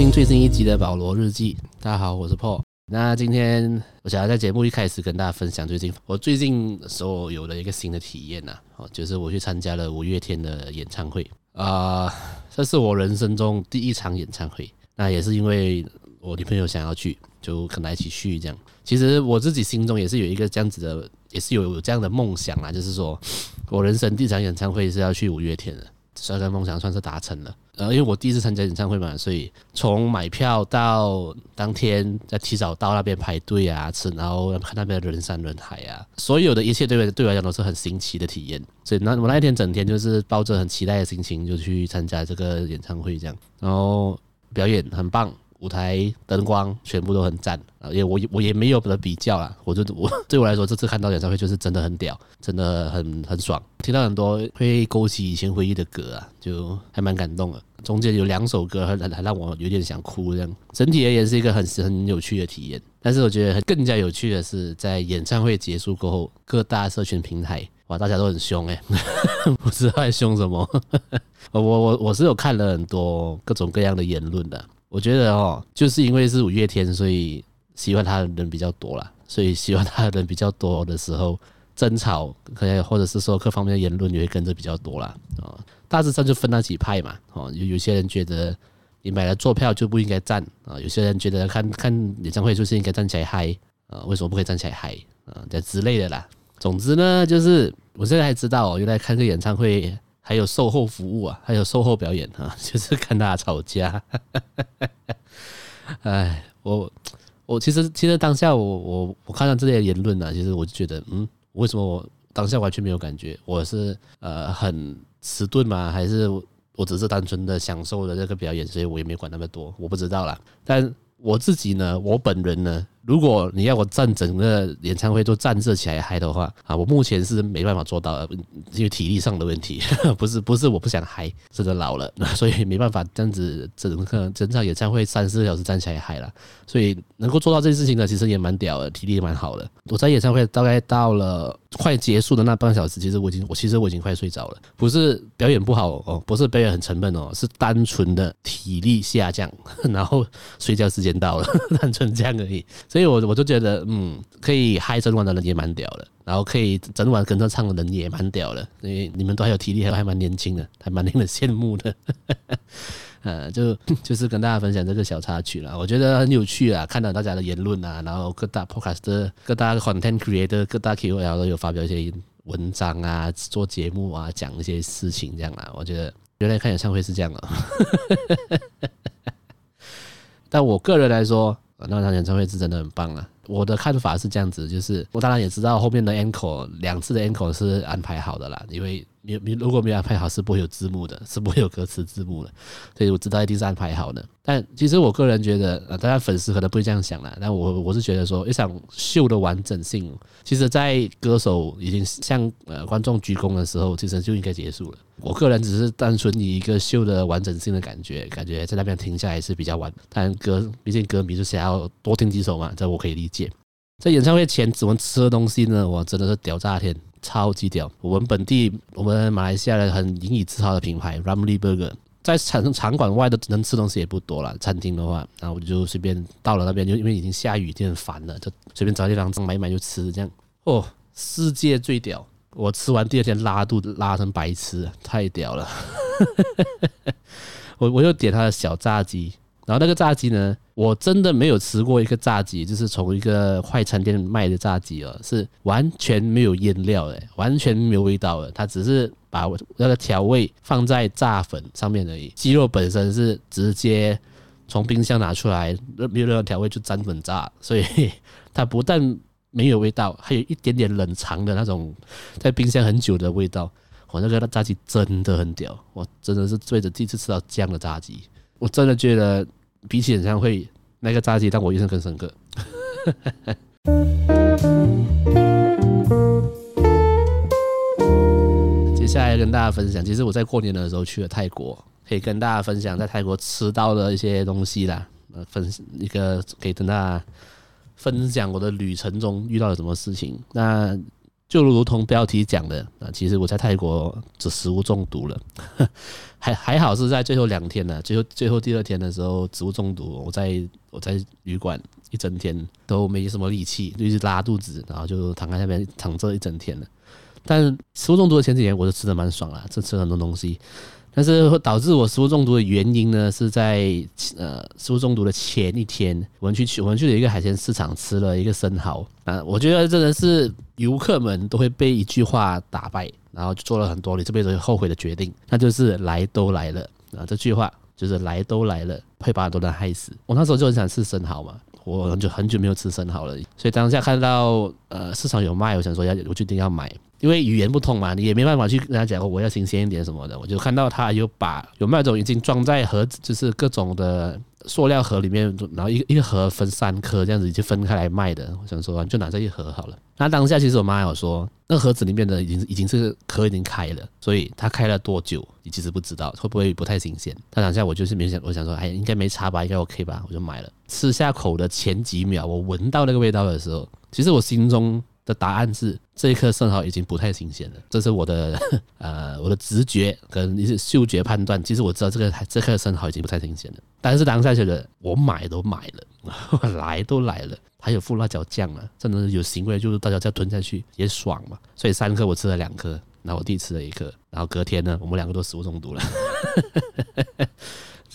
听最新一集的保罗日记。大家好，我是 Paul。那今天我想要在节目一开始跟大家分享最近我最近所有的一个新的体验呐，哦，就是我去参加了五月天的演唱会啊，这是我人生中第一场演唱会。那也是因为我女朋友想要去，就跟她一起去这样。其实我自己心中也是有一个这样子的，也是有有这样的梦想啊，就是说我人生第一场演唱会是要去五月天的。这个梦想算是达成了，呃，因为我第一次参加演唱会嘛，所以从买票到当天再提早到那边排队啊，吃，然后看那边人山人海啊，所有的一切对我对我来讲都是很新奇的体验。所以那我那一天整天就是抱着很期待的心情就去参加这个演唱会，这样，然后表演很棒。舞台灯光全部都很赞啊！因为我我也没有的比较啦，我就我 对我来说，这次看到演唱会就是真的很屌，真的很很爽。听到很多会勾起以前回忆的歌啊，就还蛮感动的。中间有两首歌还还让我有点想哭，这样整体而言是一个很很有趣的体验。但是我觉得更加有趣的是，在演唱会结束过后，各大社群平台哇，大家都很凶哎，不知道在凶什么。我我我是有看了很多各种各样的言论的。我觉得哦，就是因为是五月天，所以喜欢他的人比较多啦。所以喜欢他的人比较多的时候，争吵可能或者是说各方面的言论也会跟着比较多啦。啊。大致上就分那几派嘛。哦，有有些人觉得你买了坐票就不应该站啊，有些人觉得看看演唱会就是应该站起来嗨啊，为什么不可以站起来嗨啊？这之类的啦。总之呢，就是我现在还知道哦，原来看个演唱会。还有售后服务啊，还有售后表演啊，就是看大家吵架。哎，我我其实其实当下我我我看到这些言论呢，其实我就觉得，嗯，为什么我当下完全没有感觉？我是呃很迟钝吗？还是我只是单纯的享受了这个表演，所以我也没管那么多，我不知道啦。但我自己呢，我本人呢。如果你要我站整个演唱会都站着起来嗨的话啊，我目前是没办法做到，因为体力上的问题，不是不是我不想嗨，真的老了，所以没办法这样子整个整场演唱会三四个小时站起来嗨了。所以能够做到这件事情呢，其实也蛮屌的，体力也蛮好的。我在演唱会大概到了快结束的那半小时，其实我已经我其实我已经快睡着了，不是表演不好哦，不是表演很沉闷哦，是单纯的体力下降，然后睡觉时间到了，单纯这样而已。所以，我我就觉得，嗯，可以嗨整晚的人也蛮屌的，然后可以整晚跟着唱的人也蛮屌的，因为你们都还有体力，还还蛮年轻的，还蛮令人羡慕的。呃，就就是跟大家分享这个小插曲了，我觉得很有趣啊，看到大家的言论啊，然后各大 podcast、各大 content creator、各大 KOL 都有发表一些文章啊，做节目啊，讲一些事情这样啊，我觉得原来看演唱会是这样啊。但我个人来说。那场演唱会是真的很棒啊！我的看法是这样子，就是我当然也知道后面的 encore 两次的 encore 是安排好的啦，因为你你如果没有安排好，是不会有字幕的，是不会有歌词字幕的，所以我知道一定是安排好的。但其实我个人觉得，呃，大家粉丝可能不会这样想啦。但我我是觉得说，一场秀的完整性，其实在歌手已经向呃观众鞠躬的时候，其实就应该结束了。我个人只是单纯以一个秀的完整性的感觉，感觉在那边停下来是比较晚。但歌毕竟歌迷就想要多听几首嘛，这我可以理解。在演唱会前，我们吃的东西呢，我真的是屌炸天，超级屌。我们本地，我们马来西亚的很引以自豪的品牌 Ramly Burger，在场场馆外的能吃东西也不多了。餐厅的话，然后我就随便到了那边，就因为已经下雨，就很烦了，就随便找地方买一买就吃，这样。哦，世界最屌！我吃完第二天拉肚子，拉成白痴，太屌了。我我又点他的小炸鸡。然后那个炸鸡呢，我真的没有吃过一个炸鸡，就是从一个快餐店卖的炸鸡哦，是完全没有腌料的，完全没有味道的，它只是把那个调味放在炸粉上面而已。鸡肉本身是直接从冰箱拿出来，没有任何调味就沾粉炸，所以它不但没有味道，还有一点点冷藏的那种在冰箱很久的味道。我那个炸鸡真的很屌，我真的是为了第一次吃到这样的炸鸡，我真的觉得。比起演唱会那个炸鸡，让我印象更深刻。接下来跟大家分享，其实我在过年的时候去了泰国，可以跟大家分享在泰国吃到的一些东西啦。呃，分一个可以跟大家分享我的旅程中遇到了什么事情。那就如同标题讲的啊，其实我在泰国这食物中毒了，还还好是在最后两天呢，最后最后第二天的时候食物中毒，我在我在旅馆一整天都没什么力气，就一直拉肚子，然后就躺在那边躺着一整天了。但食物中毒的前几天，我就吃的蛮爽啦，这吃了很多东西。但是导致我食物中毒的原因呢，是在呃食物中毒的前一天，我们去我们去了一个海鲜市场，吃了一个生蚝啊。我觉得真的是游客们都会被一句话打败，然后就做了很多你这辈子后悔的决定，那就是来都来了啊。这句话就是来都来了，会把很多人害死。我那时候就很想吃生蚝嘛，我很久很久没有吃生蚝了，所以当下看到呃市场有卖，我想说要我决定要买。因为语言不通嘛，你也没办法去跟他讲我要新鲜一点什么的。我就看到他有把有卖种已经装在盒子，就是各种的塑料盒里面，然后一一盒分三颗这样子就分开来卖的。我想说就拿这一盒好了。那当下其实我妈有说，那盒子里面的已经已经是壳已经开了，所以它开了多久你其实不知道，会不会不太新鲜。他当下我就是没想，我想说哎应该没差吧，应该 OK 吧，我就买了。吃下口的前几秒，我闻到那个味道的时候，其实我心中。的答案是这一颗生蚝已经不太新鲜了，这是我的呃我的直觉跟一些嗅觉判断。其实我知道这个这颗生蚝已经不太新鲜了，但是当下觉得我买都买了，我 来都来了，还有副辣椒酱啊，真的有腥味，就是大家再吞下去也爽嘛。所以三颗我吃了两颗，然后我弟吃了一颗，然后隔天呢，我们两个都食物中毒了。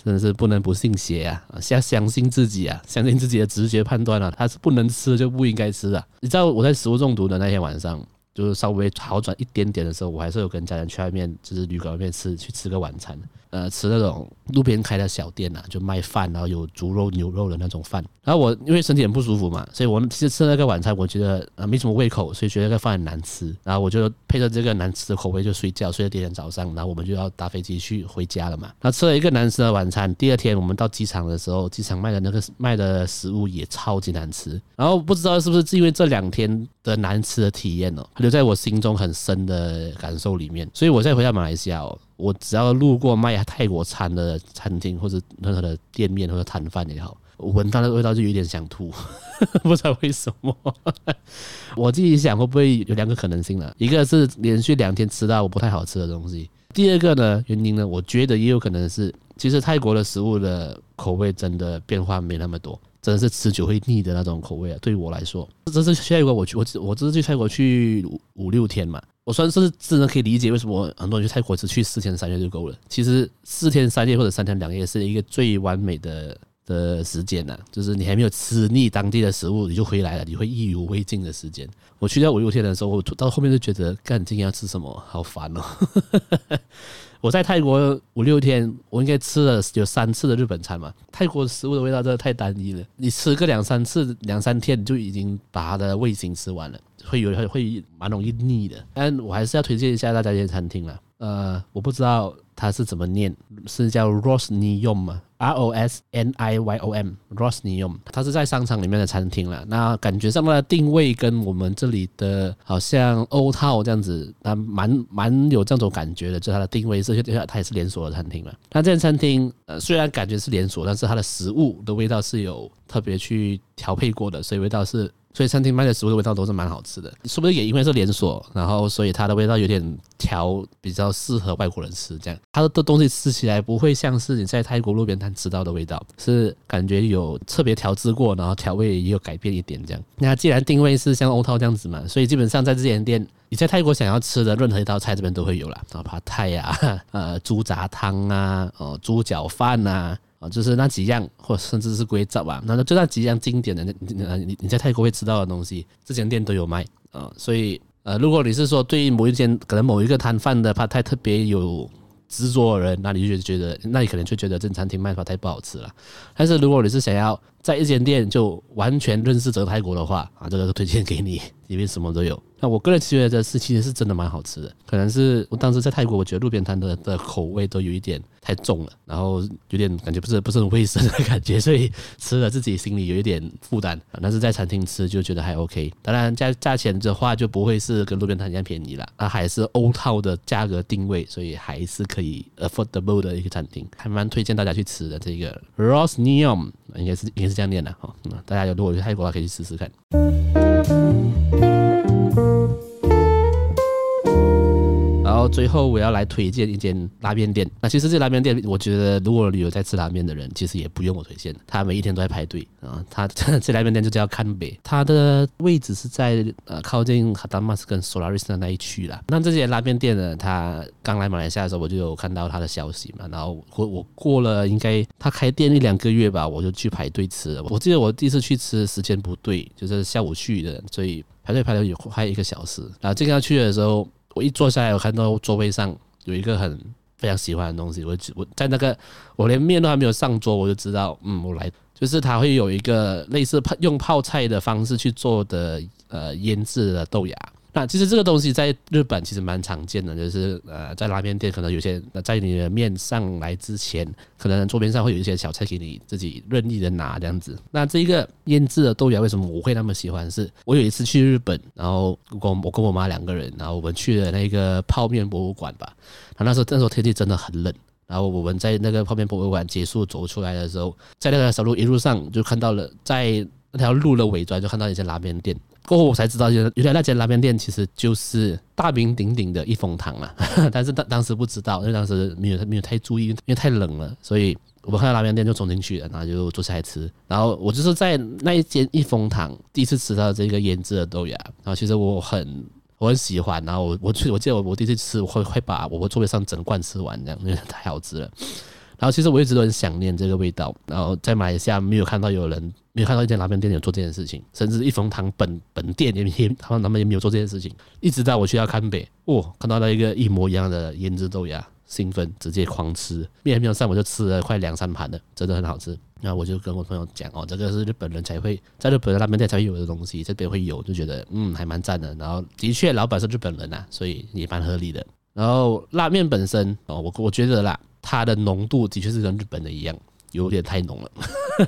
真的是不能不信邪啊！相相信自己啊，相信自己的直觉判断啊，他是不能吃就不应该吃啊！你知道我在食物中毒的那天晚上，就是稍微好转一点点的时候，我还是有跟家人去外面，就是旅馆外面吃，去吃个晚餐。呃，吃那种路边开的小店呐、啊，就卖饭，然后有猪肉、牛肉的那种饭。然后我因为身体很不舒服嘛，所以我其实吃那个晚餐，我觉得呃没什么胃口，所以觉得那个饭很难吃。然后我就配着这个难吃的口味就睡觉，睡到第二天早上，然后我们就要搭飞机去回家了嘛。那吃了一个难吃的晚餐，第二天我们到机场的时候，机场卖的那个卖的食物也超级难吃。然后不知道是不是因为这两天的难吃的体验哦，留在我心中很深的感受里面。所以我再回到马来西亚哦。我只要路过卖泰国餐的餐厅，或者任何的店面或者摊贩也好，闻到那个味道就有点想吐，不知道为什么。我自己想会不会有两个可能性呢？一个是连续两天吃到我不太好吃的东西，第二个呢，原因呢，我觉得也有可能是，其实泰国的食物的口味真的变化没那么多，真的是吃久会腻的那种口味啊。对于我来说，这次去泰国我去我我这次去泰国去五六天嘛。我算是真的可以理解为什么很多人去泰国只去四天三夜就够了。其实四天三夜或者三天两夜是一个最完美的的时间呐，就是你还没有吃腻当地的食物，你就回来了，你会意犹未尽的时间。我去到五六天的时候，我到后面就觉得，干今天要吃什么，好烦哦。我在泰国五六天，我应该吃了有三次的日本餐嘛。泰国食物的味道真的太单一了，你吃个两三次、两三天就已经把它的味型吃完了。会有会会蛮容易腻的，但我还是要推荐一下大家一些餐厅了。呃，我不知道它是怎么念，是叫 Rosniom 吗 R O S N I Y O M Rosnium，。它是在商场里面的餐厅了。那感觉上面的定位跟我们这里的好像欧套这样子，它蛮蛮有这种感觉的。就它的定位是，它也是连锁的餐厅了。那这间餐厅呃，虽然感觉是连锁，但是它的食物的味道是有特别去调配过的，所以味道是。所以餐厅卖的食物的味道都是蛮好吃的，是不是也因为是连锁，然后所以它的味道有点调比较适合外国人吃，这样它的东西吃起来不会像是你在泰国路边摊吃到的味道，是感觉有特别调制过，然后调味也有改变一点这样。那既然定位是像欧涛这样子嘛，所以基本上在这间店，你在泰国想要吃的任何一道菜这边都会有啦，啊，帕泰呀，呃，猪杂汤啊，哦，猪脚饭呐。就是那几样，或甚至是硅藻啊，那就那几样经典的，你你你在泰国会吃到的东西，这间店都有卖啊。所以呃，如果你是说对某一间可能某一个摊贩的帕泰特别有执着的人，那你就觉得，那你可能就觉得这餐厅卖的帕泰不好吃了。但是如果你是想要在一间店就完全认识整个泰国的话啊，这个推荐给你，里面什么都有。那我个人觉得这是其实是真的蛮好吃的，可能是我当时在泰国，我觉得路边摊的的口味都有一点太重了，然后有点感觉不是不是很卫生的感觉，所以吃了自己心里有一点负担。但是在餐厅吃就觉得还 OK，当然价价钱的话就不会是跟路边摊一样便宜了，它还是欧套的价格定位，所以还是可以 affordable 的一个餐厅，还蛮推荐大家去吃的。这个 Rosniom 应该是应该是这样练的哈，大家有如果去泰国的话可以去试试看。最后我要来推荐一间拉面店。那其实这拉面店，我觉得如果旅游在吃拉面的人，其实也不用我推荐，他每一天都在排队啊。他这拉面店就叫看北，它的位置是在呃靠近哈达马斯跟索拉瑞斯的那一区啦。那这间拉面店呢，他刚来马来西亚的时候，我就有看到他的消息嘛。然后我我过了应该他开店一两个月吧，我就去排队吃了。我记得我第一次去吃时间不对，就是下午去的，所以排队排了有快一个小时。然后正要去的时候。我一坐下来，我看到座位上有一个很非常喜欢的东西。我我在那个我连面都还没有上桌，我就知道，嗯，我来就是它会有一个类似泡用泡菜的方式去做的呃腌制的豆芽。那其实这个东西在日本其实蛮常见的，就是呃，在拉面店可能有些在你的面上来之前，可能桌边上会有一些小菜给你自己任意的拿这样子。那这一个腌制的豆芽为什么我会那么喜欢？是我有一次去日本，然后我我跟我妈两个人，然后我们去了那个泡面博物馆吧。那时候那时候天气真的很冷，然后我们在那个泡面博物馆结束走出来的时候，在那个小路一路上就看到了，在那条路的尾端就看到一些拉面店。过后我才知道，原来那间拉面店其实就是大名鼎鼎的一风堂了。但是当当时不知道，因为当时没有没有太注意，因为太冷了，所以我们看到拉面店就冲进去了，然后就坐下来吃。然后我就是在那一间一风堂第一次吃到这个腌制的豆芽，然后其实我很我很喜欢。然后我我去我记得我我第一次吃，我会会把我座位上整罐吃完，这样因为太好吃了。然后其实我一直都很想念这个味道。然后在马来西亚没有看到有人。没有看到一间拉面店有做这件事情，甚至一风堂本本店也也他们他们也没有做这件事情。一直到我去到堪北，哦，看到了一个一模一样的腌制豆芽，兴奋，直接狂吃。面还没有上，我就吃了快两三盘了，真的很好吃。然后我就跟我朋友讲哦，这个是日本人才会在日本的拉面店才会有的东西，这边会有，就觉得嗯还蛮赞的。然后的确老板是日本人呐、所以也蛮合理的。然后拉面本身哦，我我觉得啦，它的浓度的确是跟日本的一样。有点太浓了，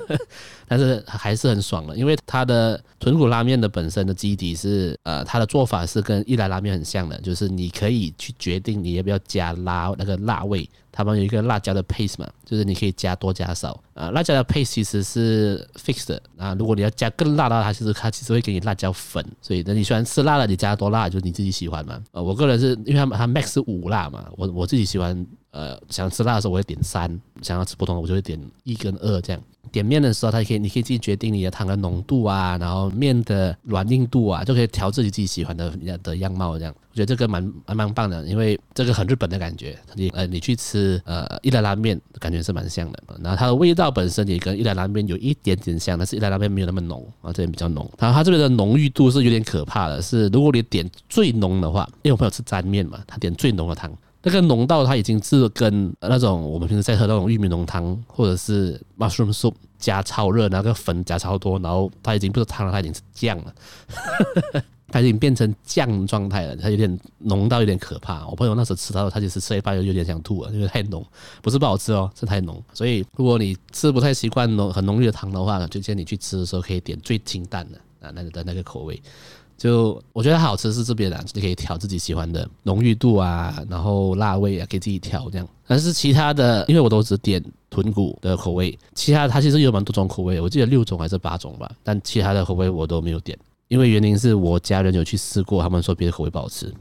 但是还是很爽的，因为它的豚骨拉面的本身的基底是，呃，它的做法是跟一兰拉面很像的，就是你可以去决定你要不要加辣那个辣味，他们有一个辣椒的 paste 嘛，就是你可以加多加少，啊，辣椒的 paste 其实是 fixed 的啊，如果你要加更辣的话，它其实它其实会给你辣椒粉，所以等你喜欢吃辣的，你加多辣就是你自己喜欢嘛，呃，我个人是因为他们它 max 五辣嘛，我我自己喜欢。呃，想吃辣的时候我会点三，想要吃不同的我就会点一跟二这样。点面的时候，它可以你可以自己决定你的汤的浓度啊，然后面的软硬度啊，就可以调自己自己喜欢的的样貌这样。我觉得这个蛮蛮蛮棒的，因为这个很日本的感觉。你呃，你去吃呃一兰拉面，感觉是蛮像的。然后它的味道本身也跟一兰拉面有一点点像，但是一兰拉面没有那么浓啊，这边比较浓。然后它这边的浓郁度是有点可怕的，是如果你点最浓的话，因为我朋友吃沾面嘛，他点最浓的汤。那个浓到它已经是跟那种我们平时在喝那种玉米浓汤，或者是 mushroom soup 加超热，那个粉加超多，然后它已经不是汤了，它已经是酱了，它已经变成酱状态了，它有点浓到有点可怕。我朋友那时候吃到，他就是吃一半就有点想吐了，因为太浓，不是不好吃哦，是太浓。所以如果你吃不太习惯浓很浓郁的汤的话，就建议你去吃的时候可以点最清淡的啊，那个的那个口味。就我觉得好吃是这边的，你可以调自己喜欢的浓郁度啊，然后辣味啊，可以自己调这样。但是其他的，因为我都只点豚骨的口味，其他它其实有蛮多种口味，我记得六种还是八种吧，但其他的口味我都没有点。因为原因是我家人有去试过，他们说别的口味不好吃，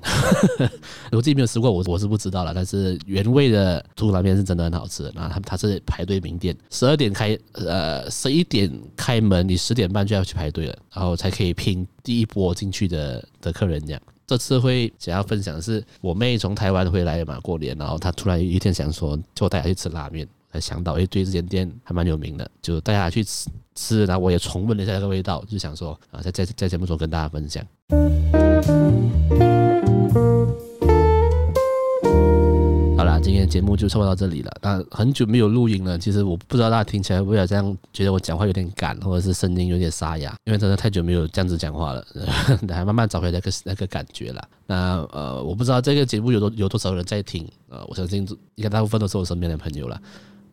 我自己没有试过，我我是不知道了。但是原味的猪拉面是真的很好吃，然后他他是排队名店，十二点开，呃，十一点开门，你十点半就要去排队了，然后才可以拼第一波进去的的客人这样。这次会想要分享是我妹从台湾回来嘛，过年，然后她突然有一天想说，叫我带她去吃拉面。想到，哎，对这间店还蛮有名的，就带他去吃吃，然后我也重温了一下那个味道，就想说啊，在在在节目中跟大家分享。好了，今天的节目就差不多到这里了。那很久没有录音了，其实我不知道大家听起来会不会这样觉得我讲话有点干，或者是声音有点沙哑，因为真的太久没有这样子讲话了，还慢慢找回那个那个感觉了。那呃，我不知道这个节目有多有多少人在听，呃，我相信应该大部分都是我身边的朋友了。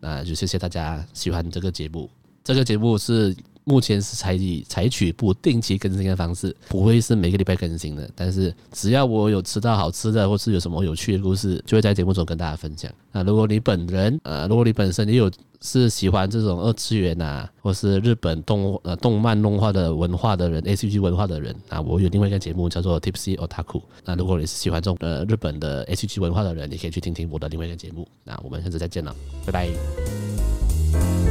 呃就谢谢大家喜欢这个节目。这个节目是目前是采以采取不定期更新的方式，不会是每个礼拜更新的。但是只要我有吃到好吃的，或是有什么有趣的故事，就会在节目中跟大家分享。那如果你本人呃，如果你本身也有是喜欢这种二次元啊，或是日本动呃动漫动画的文化的人，ACG 文化的人，那我有另外一个节目叫做 Tipsy Otaku。那如果你是喜欢这种呃日本的 ACG 文化的人，你可以去听听我的另外一个节目。那我们下次再见了，拜拜。